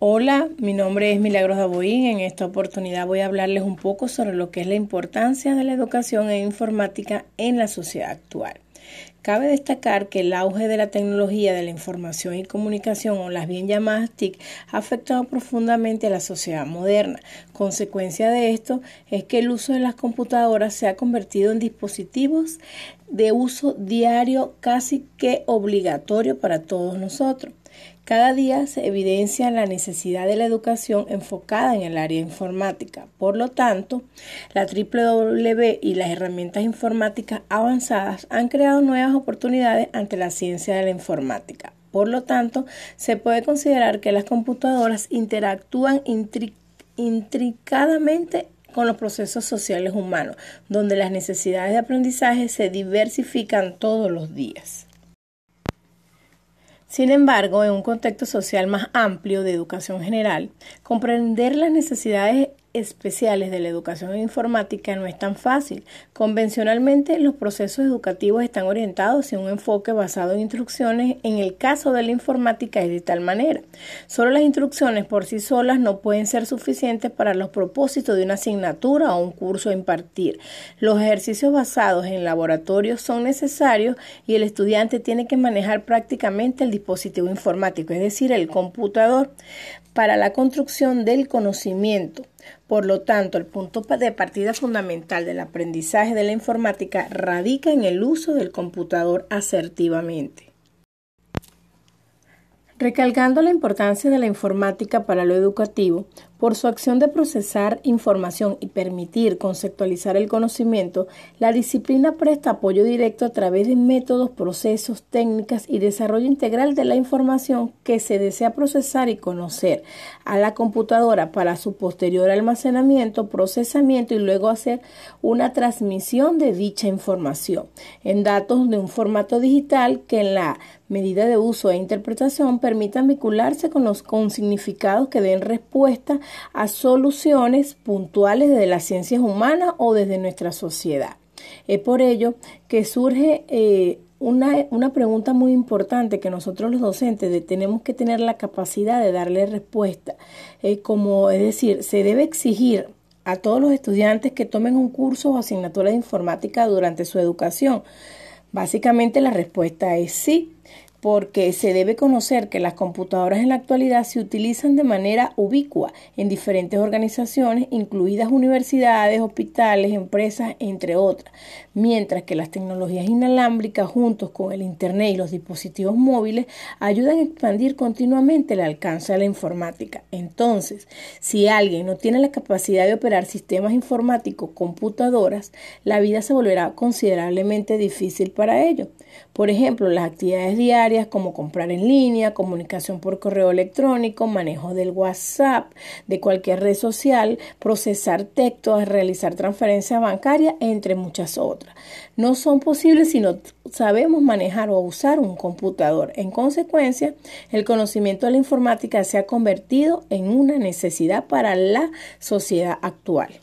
Hola, mi nombre es Milagros Daboín. En esta oportunidad voy a hablarles un poco sobre lo que es la importancia de la educación en informática en la sociedad actual. Cabe destacar que el auge de la tecnología de la información y comunicación, o las bien llamadas TIC, ha afectado profundamente a la sociedad moderna. Consecuencia de esto es que el uso de las computadoras se ha convertido en dispositivos de uso diario casi que obligatorio para todos nosotros. Cada día se evidencia la necesidad de la educación enfocada en el área informática. Por lo tanto, la WW y las herramientas informáticas avanzadas han creado nuevas oportunidades ante la ciencia de la informática. Por lo tanto, se puede considerar que las computadoras interactúan intricadamente con los procesos sociales humanos, donde las necesidades de aprendizaje se diversifican todos los días. Sin embargo, en un contexto social más amplio de educación general, comprender las necesidades especiales de la educación informática no es tan fácil. Convencionalmente, los procesos educativos están orientados hacia un enfoque basado en instrucciones. En el caso de la informática es de tal manera. Solo las instrucciones por sí solas no pueden ser suficientes para los propósitos de una asignatura o un curso a impartir. Los ejercicios basados en laboratorios son necesarios y el estudiante tiene que manejar prácticamente el dispositivo informático, es decir, el computador, para la construcción del conocimiento. Por lo tanto, el punto de partida fundamental del aprendizaje de la informática radica en el uso del computador asertivamente. Recalcando la importancia de la informática para lo educativo, por su acción de procesar información y permitir conceptualizar el conocimiento, la disciplina presta apoyo directo a través de métodos, procesos, técnicas y desarrollo integral de la información que se desea procesar y conocer a la computadora para su posterior almacenamiento, procesamiento y luego hacer una transmisión de dicha información en datos de un formato digital que en la medida de uso e interpretación permitan vincularse con los con significados que den respuesta a soluciones puntuales desde las ciencias humanas o desde nuestra sociedad. Es por ello que surge eh, una, una, pregunta muy importante que nosotros los docentes tenemos que tener la capacidad de darle respuesta. Eh, como es decir, se debe exigir a todos los estudiantes que tomen un curso o asignatura de informática durante su educación. Básicamente la respuesta es sí porque se debe conocer que las computadoras en la actualidad se utilizan de manera ubicua en diferentes organizaciones, incluidas universidades, hospitales, empresas, entre otras, mientras que las tecnologías inalámbricas juntos con el Internet y los dispositivos móviles ayudan a expandir continuamente el alcance de la informática. Entonces, si alguien no tiene la capacidad de operar sistemas informáticos, computadoras, la vida se volverá considerablemente difícil para ello. Por ejemplo, las actividades diarias como comprar en línea, comunicación por correo electrónico, manejo del WhatsApp, de cualquier red social, procesar textos, realizar transferencias bancarias, entre muchas otras. No son posibles si no sabemos manejar o usar un computador. En consecuencia, el conocimiento de la informática se ha convertido en una necesidad para la sociedad actual.